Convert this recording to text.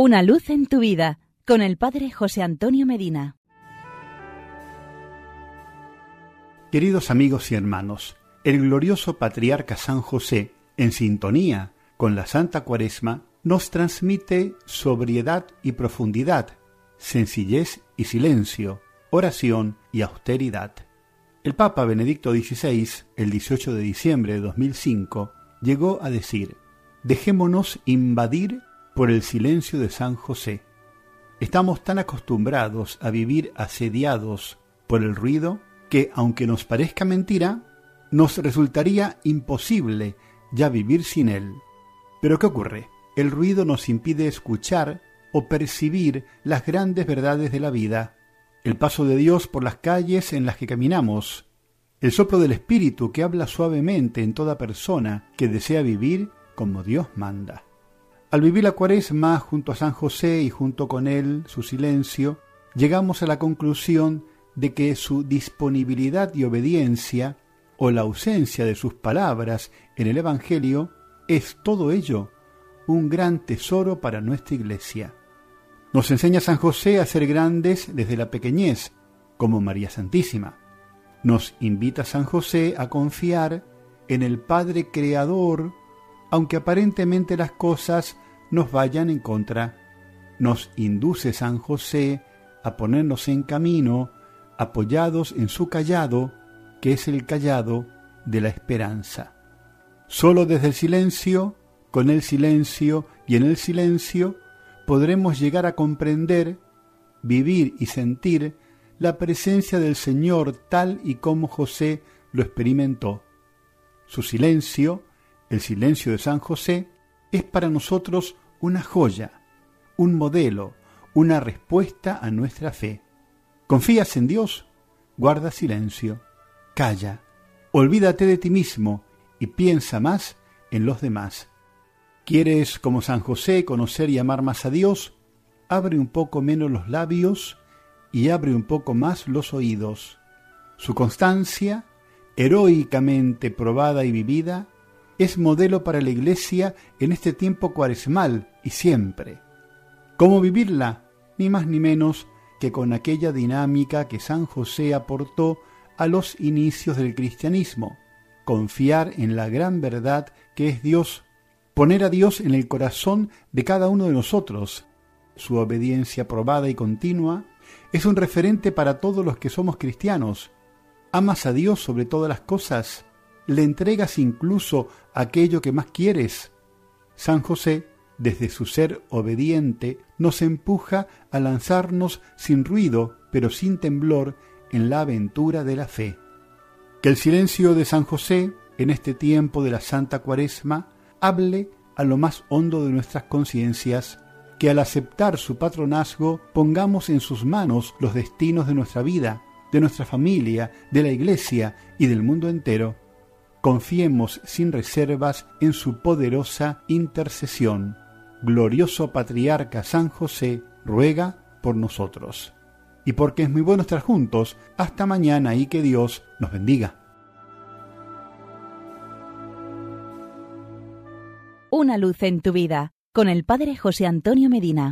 Una luz en tu vida con el Padre José Antonio Medina. Queridos amigos y hermanos, el glorioso patriarca San José, en sintonía con la Santa Cuaresma, nos transmite sobriedad y profundidad, sencillez y silencio, oración y austeridad. El Papa Benedicto XVI, el 18 de diciembre de 2005, llegó a decir, dejémonos invadir por el silencio de San José. Estamos tan acostumbrados a vivir asediados por el ruido que, aunque nos parezca mentira, nos resultaría imposible ya vivir sin él. Pero ¿qué ocurre? El ruido nos impide escuchar o percibir las grandes verdades de la vida, el paso de Dios por las calles en las que caminamos, el soplo del Espíritu que habla suavemente en toda persona que desea vivir como Dios manda. Al vivir la cuaresma junto a San José y junto con él su silencio, llegamos a la conclusión de que su disponibilidad y obediencia, o la ausencia de sus palabras en el Evangelio, es todo ello un gran tesoro para nuestra Iglesia. Nos enseña San José a ser grandes desde la pequeñez, como María Santísima. Nos invita San José a confiar en el Padre Creador aunque aparentemente las cosas nos vayan en contra. Nos induce San José a ponernos en camino, apoyados en su callado, que es el callado de la esperanza. Solo desde el silencio, con el silencio y en el silencio, podremos llegar a comprender, vivir y sentir la presencia del Señor tal y como José lo experimentó. Su silencio el silencio de San José es para nosotros una joya, un modelo, una respuesta a nuestra fe. ¿Confías en Dios? Guarda silencio, calla, olvídate de ti mismo y piensa más en los demás. ¿Quieres, como San José, conocer y amar más a Dios? Abre un poco menos los labios y abre un poco más los oídos. Su constancia, heroicamente probada y vivida, es modelo para la Iglesia en este tiempo cuaresmal y siempre. ¿Cómo vivirla? Ni más ni menos que con aquella dinámica que San José aportó a los inicios del cristianismo, confiar en la gran verdad que es Dios, poner a Dios en el corazón de cada uno de nosotros. Su obediencia probada y continua es un referente para todos los que somos cristianos. ¿Amas a Dios sobre todas las cosas? Le entregas incluso aquello que más quieres. San José, desde su ser obediente, nos empuja a lanzarnos sin ruido, pero sin temblor, en la aventura de la fe. Que el silencio de San José, en este tiempo de la Santa Cuaresma, hable a lo más hondo de nuestras conciencias, que al aceptar su patronazgo pongamos en sus manos los destinos de nuestra vida, de nuestra familia, de la Iglesia y del mundo entero Confiemos sin reservas en su poderosa intercesión. Glorioso Patriarca San José, ruega por nosotros. Y porque es muy bueno estar juntos, hasta mañana y que Dios nos bendiga. Una luz en tu vida, con el Padre José Antonio Medina.